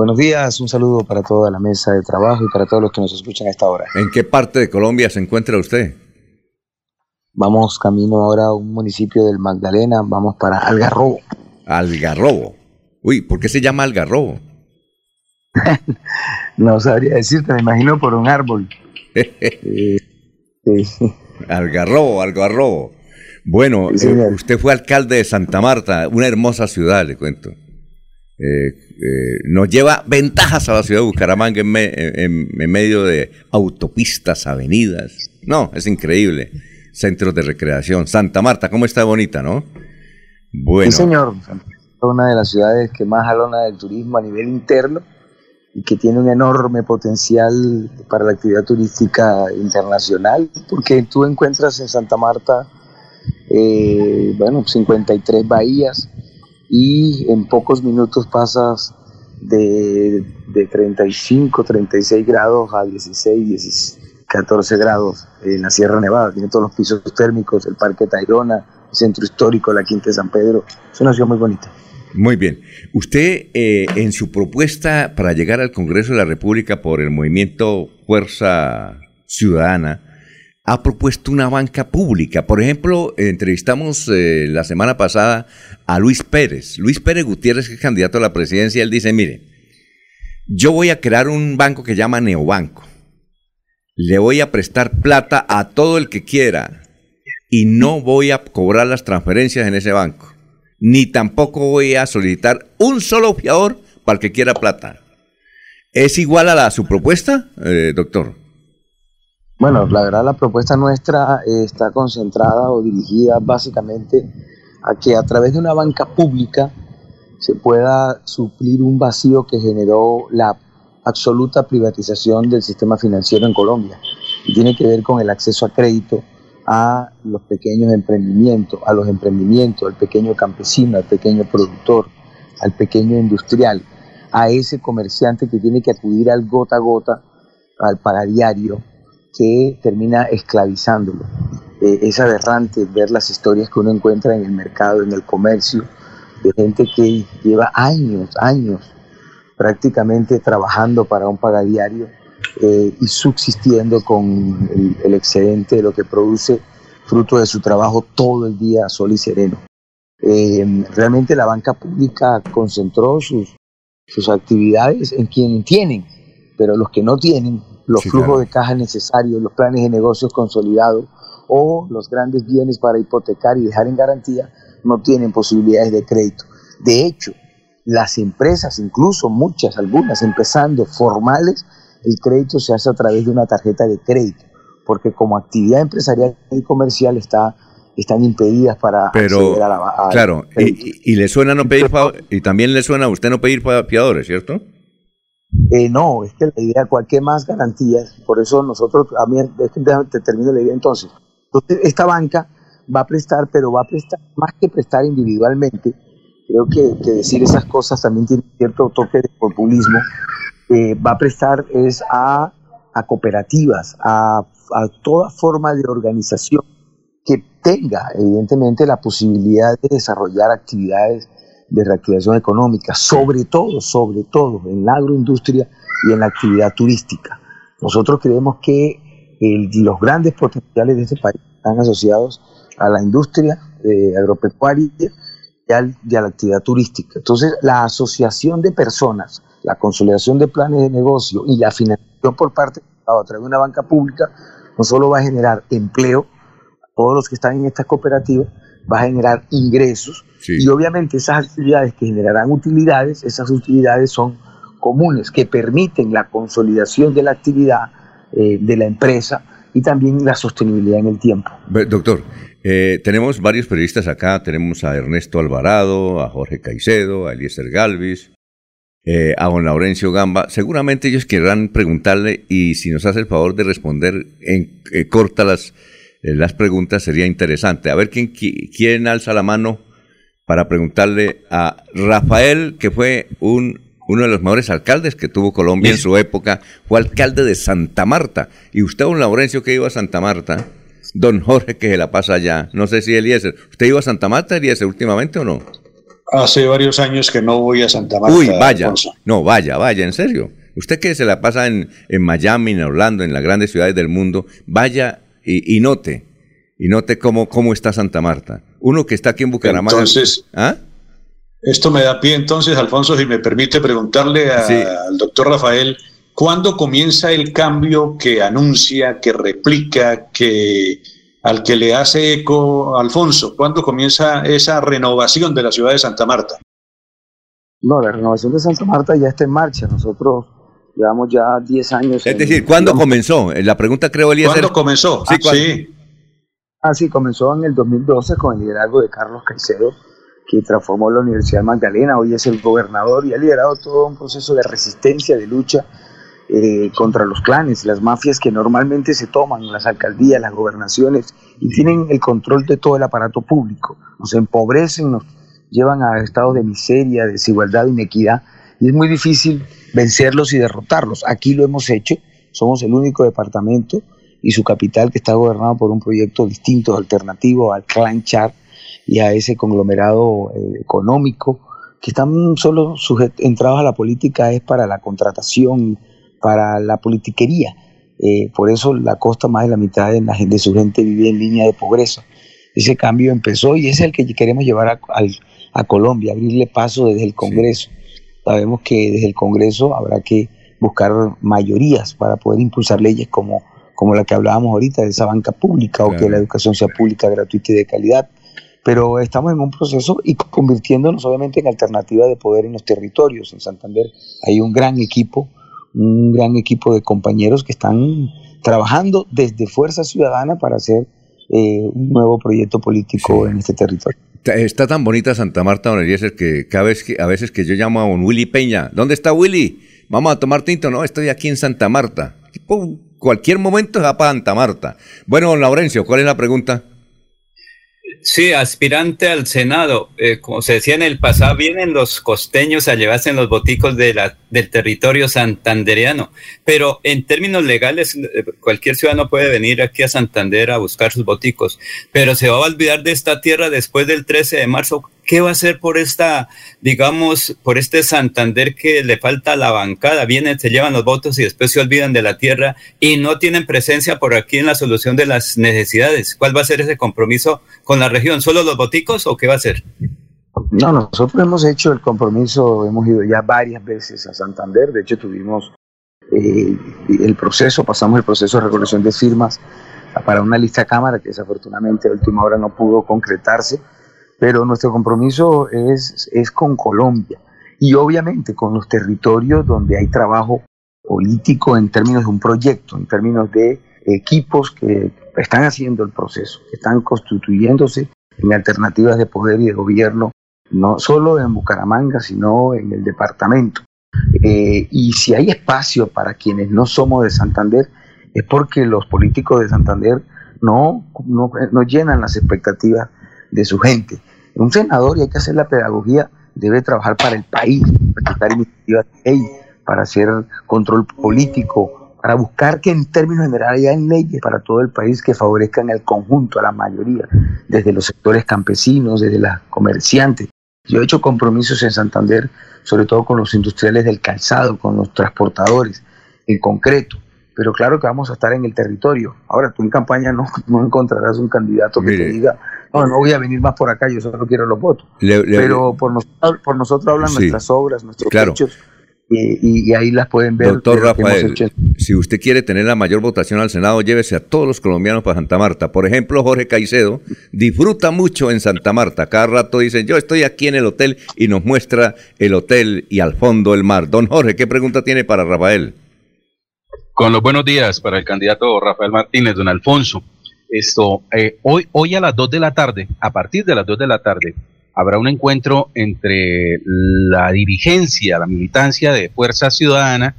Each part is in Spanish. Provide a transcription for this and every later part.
Buenos días, un saludo para toda la mesa de trabajo y para todos los que nos escuchan a esta hora. ¿En qué parte de Colombia se encuentra usted? Vamos camino ahora a un municipio del Magdalena, vamos para Algarrobo. Algarrobo. Uy, ¿por qué se llama Algarrobo? no sabría decirte, me imagino por un árbol. eh, Algarrobo, Algarrobo. Bueno, eh, usted fue alcalde de Santa Marta, una hermosa ciudad, le cuento. Eh, eh, nos lleva ventajas a la ciudad de Bucaramanga en, medio de autopistas, avenidas. No, es increíble. Centros de recreación. Santa Marta, ¿cómo está bonita, no? Bueno. Sí, señor. Una de las ciudades que más alona del turismo a nivel interno y que tiene un enorme potencial para la actividad turística internacional, porque tú encuentras en Santa Marta, eh, bueno, 53 bahías, y en pocos minutos pasas de, de 35, 36 grados a 16, 14 grados en la Sierra Nevada. Tiene todos los pisos térmicos, el Parque Tayrona, el Centro Histórico, la Quinta de San Pedro. Es una ciudad muy bonita. Muy bien. Usted, eh, en su propuesta para llegar al Congreso de la República por el movimiento Fuerza Ciudadana, ha propuesto una banca pública. Por ejemplo, entrevistamos eh, la semana pasada a Luis Pérez. Luis Pérez Gutiérrez, que es candidato a la presidencia, él dice, mire, yo voy a crear un banco que llama Neobanco. Le voy a prestar plata a todo el que quiera y no voy a cobrar las transferencias en ese banco. Ni tampoco voy a solicitar un solo fiador para el que quiera plata. ¿Es igual a su propuesta, eh, doctor? Bueno, la verdad la propuesta nuestra está concentrada o dirigida básicamente a que a través de una banca pública se pueda suplir un vacío que generó la absoluta privatización del sistema financiero en Colombia. Y tiene que ver con el acceso a crédito a los pequeños emprendimientos, a los emprendimientos, al pequeño campesino, al pequeño productor, al pequeño industrial, a ese comerciante que tiene que acudir al gota a gota, al pagadiario, que termina esclavizándolo. Eh, es aberrante ver las historias que uno encuentra en el mercado, en el comercio, de gente que lleva años, años prácticamente trabajando para un pagadiario eh, y subsistiendo con el, excedente de lo que produce fruto de su trabajo todo el día sol y sereno. Eh, realmente la banca pública concentró sus, sus actividades en quienes tienen, pero los que no tienen los flujos de caja necesarios, los planes de negocios consolidados o los grandes bienes para hipotecar y dejar en garantía no tienen posibilidades de crédito. De hecho, las empresas, incluso muchas, algunas empezando formales, el crédito se hace a través de una tarjeta de crédito, porque como actividad empresarial y comercial está están impedidas para Pero, a la claro, y, le suena no pedir y también le suena a usted no pedir fiadores, ¿cierto? Eh, no, es que la idea, cualquier más garantías, por eso nosotros, a mí, te termino la idea entonces. Entonces, esta banca va a prestar, pero va a prestar, más que prestar individualmente, creo que, decir esas cosas también tiene cierto toque de populismo, eh, va a prestar es a, cooperativas, a, a toda forma de organización que tenga, evidentemente, la posibilidad de desarrollar actividades de reactivación económica, sobre todo, sobre todo en la agroindustria y en la actividad turística. Nosotros creemos que los grandes potenciales de este país están asociados a la industria eh, agropecuaria y, a la actividad turística. Entonces, la asociación de personas, la consolidación de planes de negocio y la financiación por parte a través de una banca pública no solo va a generar empleo a todos los que están en estas cooperativas, va a generar ingresos y obviamente esas actividades que generarán utilidades, esas utilidades son comunes, que permiten la consolidación de la actividad eh, de la empresa y también la sostenibilidad en el tiempo. Doctor, eh, tenemos varios periodistas acá, tenemos a Ernesto Alvarado, a Jorge Caicedo, a Eliezer Galvis, eh, a don Laurencio Gamba. Seguramente ellos querrán preguntarle y si nos hace el favor de responder en corta las eh, las preguntas sería interesante. A ver quién, quién alza la mano para preguntarle a Rafael, que fue un, uno de los mejores alcaldes que tuvo Colombia en su época, fue alcalde de Santa Marta. Y usted, don Laurencio, que iba a Santa Marta, don Jorge, que se la pasa allá, no sé si Eliezer, ¿usted iba a Santa Marta, Eliezer, últimamente o no? hace varios años que no voy a Santa Marta. Uy, vaya, no, vaya, vaya, en serio. Usted que se la pasa en, en Miami, en Orlando, en las grandes ciudades del mundo, vaya y, note, y note cómo, cómo está Santa Marta. Uno que está aquí en Bucaramanga. Entonces, ¿ah? esto me da pie entonces, Alfonso, si me permite preguntarle al doctor Rafael, ¿cuándo comienza el cambio que anuncia, que replica, que al que le hace eco Alfonso? ¿Cuándo comienza esa renovación de la ciudad de Santa Marta? No, la renovación de Santa Marta ya está en marcha. Nosotros llevamos ya 10 años. Es decir, ¿cuándo comenzó? La pregunta creo, Eliezer. ¿Cuándo comenzó? Sí, ah, sí. Ah, sí, comenzó en el 2012 con el liderazgo de Carlos Caicedo, que transformó la Universidad Magdalena. Hoy es el gobernador y ha liderado todo un proceso de resistencia, de lucha eh, contra los clanes, las mafias que normalmente se toman las alcaldías, las gobernaciones y tienen el control de todo el aparato público. Nos empobrecen, nos llevan a estados de miseria, desigualdad, inequidad y es muy difícil vencerlos y derrotarlos. Aquí lo hemos hecho, somos el único departamento y su capital que está gobernado por un proyecto distinto, alternativo al Clan Char y a ese conglomerado eh, económico que están solo entrados a la política es para la contratación, para la politiquería. Eh, por eso la costa, más de la mitad de, la, de su gente vive en línea de pobreza. Ese cambio empezó y es el que queremos llevar a, a Colombia, abrirle paso desde el Congreso. Sabemos que desde el Congreso habrá que buscar mayorías para poder impulsar leyes como, como la que hablábamos ahorita, de esa banca pública o que la educación sea pública, gratuita y de calidad. Pero estamos en un proceso y convirtiéndonos obviamente en alternativa de poder en los territorios. En Santander hay un gran equipo un gran equipo de compañeros que están trabajando desde Fuerza Ciudadana para hacer eh, un nuevo proyecto político en este territorio. Está tan bonita Santa Marta, don Eliezer, que cada vez que, a veces que yo llamo a un Willy Peña, ¿dónde está Willy? Vamos a tomar tinto, no, estoy aquí en Santa Marta. cualquier momento va para Santa Marta. Bueno, don Laurencio, ¿cuál es la pregunta? Sí, aspirante al Senado. Eh, como se decía en el pasado, vienen los costeños a llevarse en los boticos de la, del territorio santandereano. Pero en términos legales, eh, cualquier ciudadano puede venir aquí a Santander a buscar sus boticos. Pero se va a olvidar de esta tierra después del 13 de marzo. ¿Qué va a hacer por esta, digamos, por este Santander que le falta la bancada? Vienen, se llevan los votos y después se olvidan de la tierra y no tienen presencia por aquí en la solución de las necesidades. ¿Cuál va a ser ese compromiso con la región? ¿Solo los boticos o qué va a ser? No, nosotros hemos hecho el compromiso, hemos ido ya varias veces a Santander, de hecho tuvimos eh, el proceso, pasamos el proceso de recolección de firmas para una lista cámara que desafortunadamente a última hora no pudo concretarse pero nuestro compromiso es, es con Colombia y obviamente con los territorios donde hay trabajo político en términos de un proyecto, en términos de equipos que están haciendo el proceso, que están constituyéndose en alternativas de poder y de gobierno, no solo en Bucaramanga, sino en el departamento. Eh, y si hay espacio para quienes no somos de Santander, es porque los políticos de Santander no, no, no llenan las expectativas de su gente. Un senador, y hay que hacer la pedagogía, debe trabajar para el país, para iniciativas de ley, para hacer control político, para buscar que en términos generales haya leyes para todo el país que favorezcan al conjunto, a la mayoría, desde los sectores campesinos, desde los comerciantes. Yo he hecho compromisos en Santander, sobre todo con los industriales del calzado, con los transportadores, en concreto pero claro que vamos a estar en el territorio. Ahora, tú en campaña no, no encontrarás un candidato que te diga, no, no voy a venir más por acá, yo solo quiero los votos. pero por, por nosotros hablan nuestras obras, nuestros hechos. Y, ahí las pueden ver. Doctor Rafael, si usted quiere tener la mayor votación al Senado, llévese a todos los colombianos para Santa Marta. Por ejemplo, Jorge Caicedo disfruta mucho en Santa Marta. Cada rato dicen, yo estoy aquí en el hotel y nos muestra el hotel y al fondo el mar. Don Jorge, ¿qué pregunta tiene para Rafael? Con los buenos días para el candidato Rafael Martínez, don Alfonso. Esto, eh, hoy, hoy a las 2 de la tarde, a partir de las 2 de la tarde, habrá un encuentro entre la dirigencia, la militancia de Fuerza Ciudadana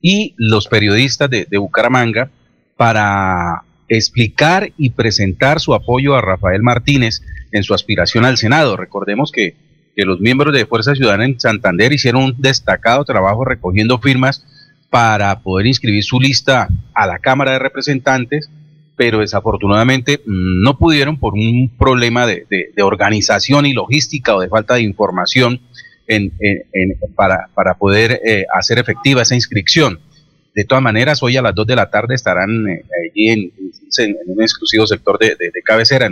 y los periodistas de, Bucaramanga para explicar y presentar su apoyo a Rafael Martínez en su aspiración al Senado. Recordemos que, que los miembros de Fuerza Ciudadana en Santander hicieron un destacado trabajo recogiendo firmas para poder inscribir su lista a la Cámara de Representantes, pero desafortunadamente no pudieron por un problema de, organización y logística o de falta de información para, poder eh, hacer efectiva esa inscripción. De todas maneras, hoy a las 2 de la tarde estarán eh, allí en, un exclusivo sector de, cabecera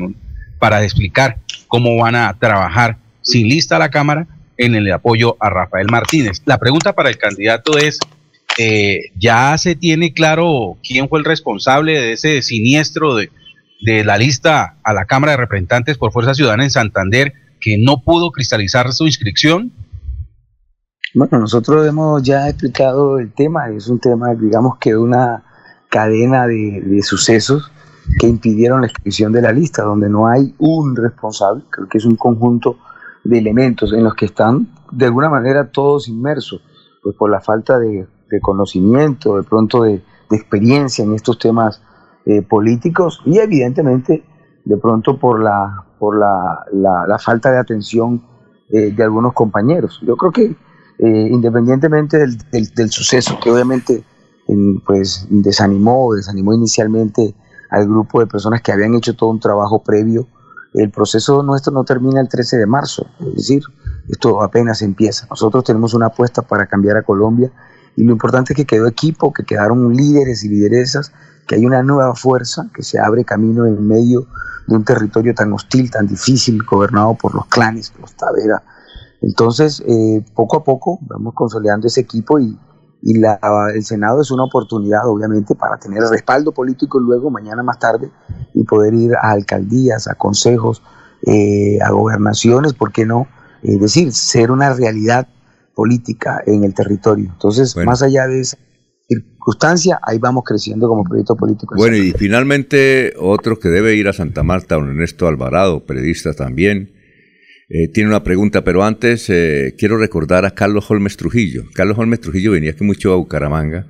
para explicar cómo van a trabajar sin lista la Cámara en el apoyo a Rafael Martínez. La pregunta para el candidato es, eh, ya se tiene claro quién fue el responsable de ese siniestro de, la lista a la Cámara de Representantes por Fuerza Ciudadana en Santander que no pudo cristalizar su inscripción? Bueno, nosotros hemos ya explicado el tema, es un tema, digamos que una cadena de, de sucesos que impidieron la inscripción de la lista, donde no hay un responsable, creo que es un conjunto de elementos en los que están de alguna manera todos inmersos, pues por la falta de de conocimiento, de pronto de, experiencia en estos temas eh, políticos y evidentemente de pronto por la, por la, la, falta de atención eh, de algunos compañeros. Yo creo que eh, independientemente del, del, suceso que obviamente pues desanimó, desanimó inicialmente al grupo de personas que habían hecho todo un trabajo previo, el proceso nuestro no termina el 13 de marzo, es decir, esto apenas empieza. Nosotros tenemos una apuesta para cambiar a Colombia y lo importante es que quedó equipo, que quedaron líderes y lideresas, que hay una nueva fuerza que se abre camino en medio de un territorio tan hostil, tan difícil, gobernado por los clanes, los Tavera. Entonces, eh, poco a poco vamos consolidando ese equipo y, y la, el Senado es una oportunidad, obviamente, para tener respaldo político luego, mañana más tarde, y poder ir a alcaldías, a consejos, eh, a gobernaciones, ¿por qué no? Es decir, ser una realidad política en el territorio. Entonces, más allá de esa circunstancia, ahí vamos creciendo como proyecto político. Bueno, y finalmente otro que debe ir a Santa Marta, don Ernesto Alvarado, periodista también, eh, tiene una pregunta, pero antes eh, quiero recordar a Carlos Holmes Trujillo. Carlos Holmes Trujillo venía aquí mucho a Bucaramanga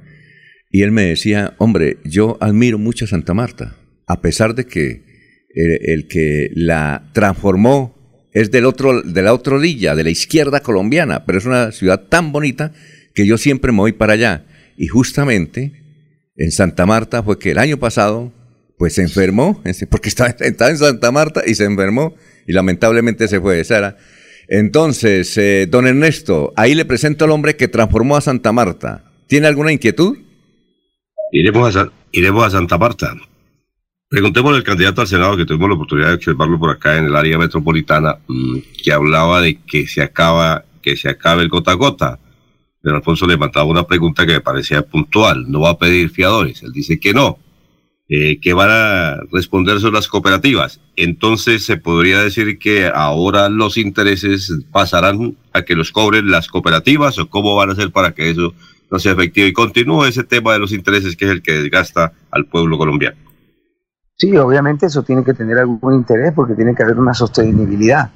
y él me decía, hombre, yo admiro mucho a Santa Marta, a pesar de que el que la transformó es del otro, de la otra orilla, de la izquierda colombiana, pero es una ciudad tan bonita que yo siempre me voy para allá. Y justamente en Santa Marta fue que el año pasado, pues se enfermó, porque estaba, estaba en Santa Marta y se enfermó y lamentablemente se fue, Sara. Entonces, eh, don Ernesto, ahí le presento al hombre que transformó a Santa Marta. ¿Tiene alguna inquietud? Iremos iremos a Santa Marta. Preguntémosle al candidato al Senado, que tuvimos la oportunidad de observarlo por acá en el área metropolitana, mm, que hablaba de que se acaba, que se acabe el gota a gota. Pero Alfonso le mandaba una pregunta que me parecía puntual. No va a pedir fiadores. Él dice que no. Eh, que van a responder son las cooperativas. Entonces se podría decir que ahora los intereses pasarán a que los cobren las cooperativas o cómo van a hacer para que eso no sea efectivo y continúe ese tema de los intereses que es el que desgasta al pueblo colombiano. Sí, obviamente eso tiene que tener algún interés porque tiene que haber una sostenibilidad,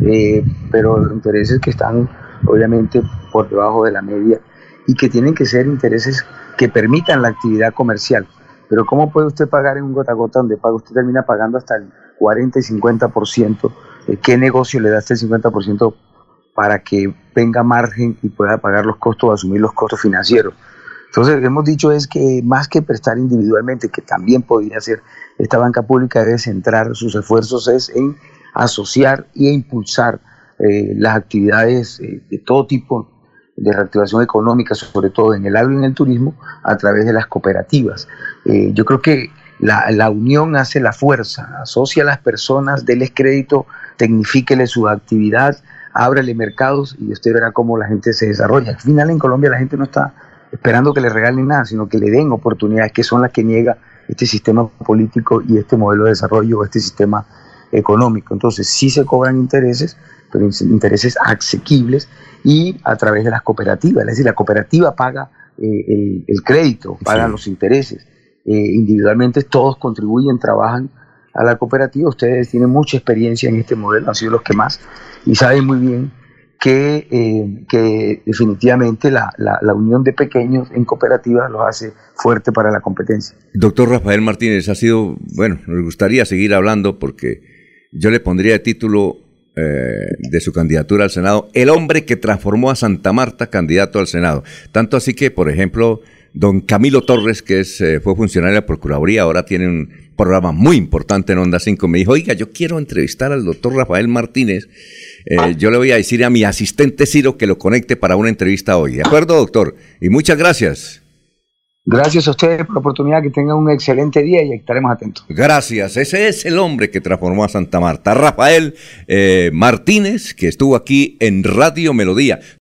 eh, pero intereses que están obviamente por debajo de la media y que tienen que ser intereses que permitan la actividad comercial. Pero ¿cómo puede usted pagar en un gota a gota donde paga, usted termina pagando hasta el 40 y 50%? Eh, ¿Qué negocio le da este 50% para que venga margen y pueda pagar los costos asumir los costos financieros? Entonces, lo que hemos dicho es que más que prestar individualmente, que también podría ser, esta banca pública debe centrar sus esfuerzos es en asociar e impulsar eh, las actividades eh, de todo tipo de reactivación económica, sobre todo en el agro y en el turismo, a través de las cooperativas. Eh, yo creo que la, la, unión hace la fuerza, asocia a las personas, déles crédito, tecnifíquele su actividad, ábrele mercados y usted verá cómo la gente se desarrolla. Al final en Colombia la gente no está esperando que le regalen nada, sino que le den oportunidades que son las que niega este sistema político y este modelo de desarrollo, este sistema económico. Entonces sí se cobran intereses, pero intereses asequibles y a través de las cooperativas. Es decir, la cooperativa paga eh, el, crédito, paga los intereses. Eh, individualmente todos contribuyen, trabajan a la cooperativa. Ustedes tienen mucha experiencia en este modelo, han sido los que más y saben muy bien que, eh, que definitivamente la, la, unión de pequeños en cooperativas los hace fuerte para la competencia. Doctor Rafael Martínez, ha sido, bueno, nos gustaría seguir hablando porque yo le pondría el título eh, de su candidatura al Senado, el hombre que transformó a Santa Marta candidato al Senado. Tanto así que, por ejemplo, don Camilo Torres, que es, eh, fue funcionario de la Procuraduría, ahora tiene un programa muy importante en Onda 5. Me dijo, oiga, yo quiero entrevistar al doctor Rafael Martínez. Eh, yo le voy a decir a mi asistente Ciro que lo conecte para una entrevista hoy. ¿De acuerdo, doctor? Y muchas gracias. Gracias a ustedes por la oportunidad, que tengan un excelente día y estaremos atentos. Gracias, ese es el hombre que transformó a Santa Marta, Rafael eh, Martínez, que estuvo aquí en Radio Melodía.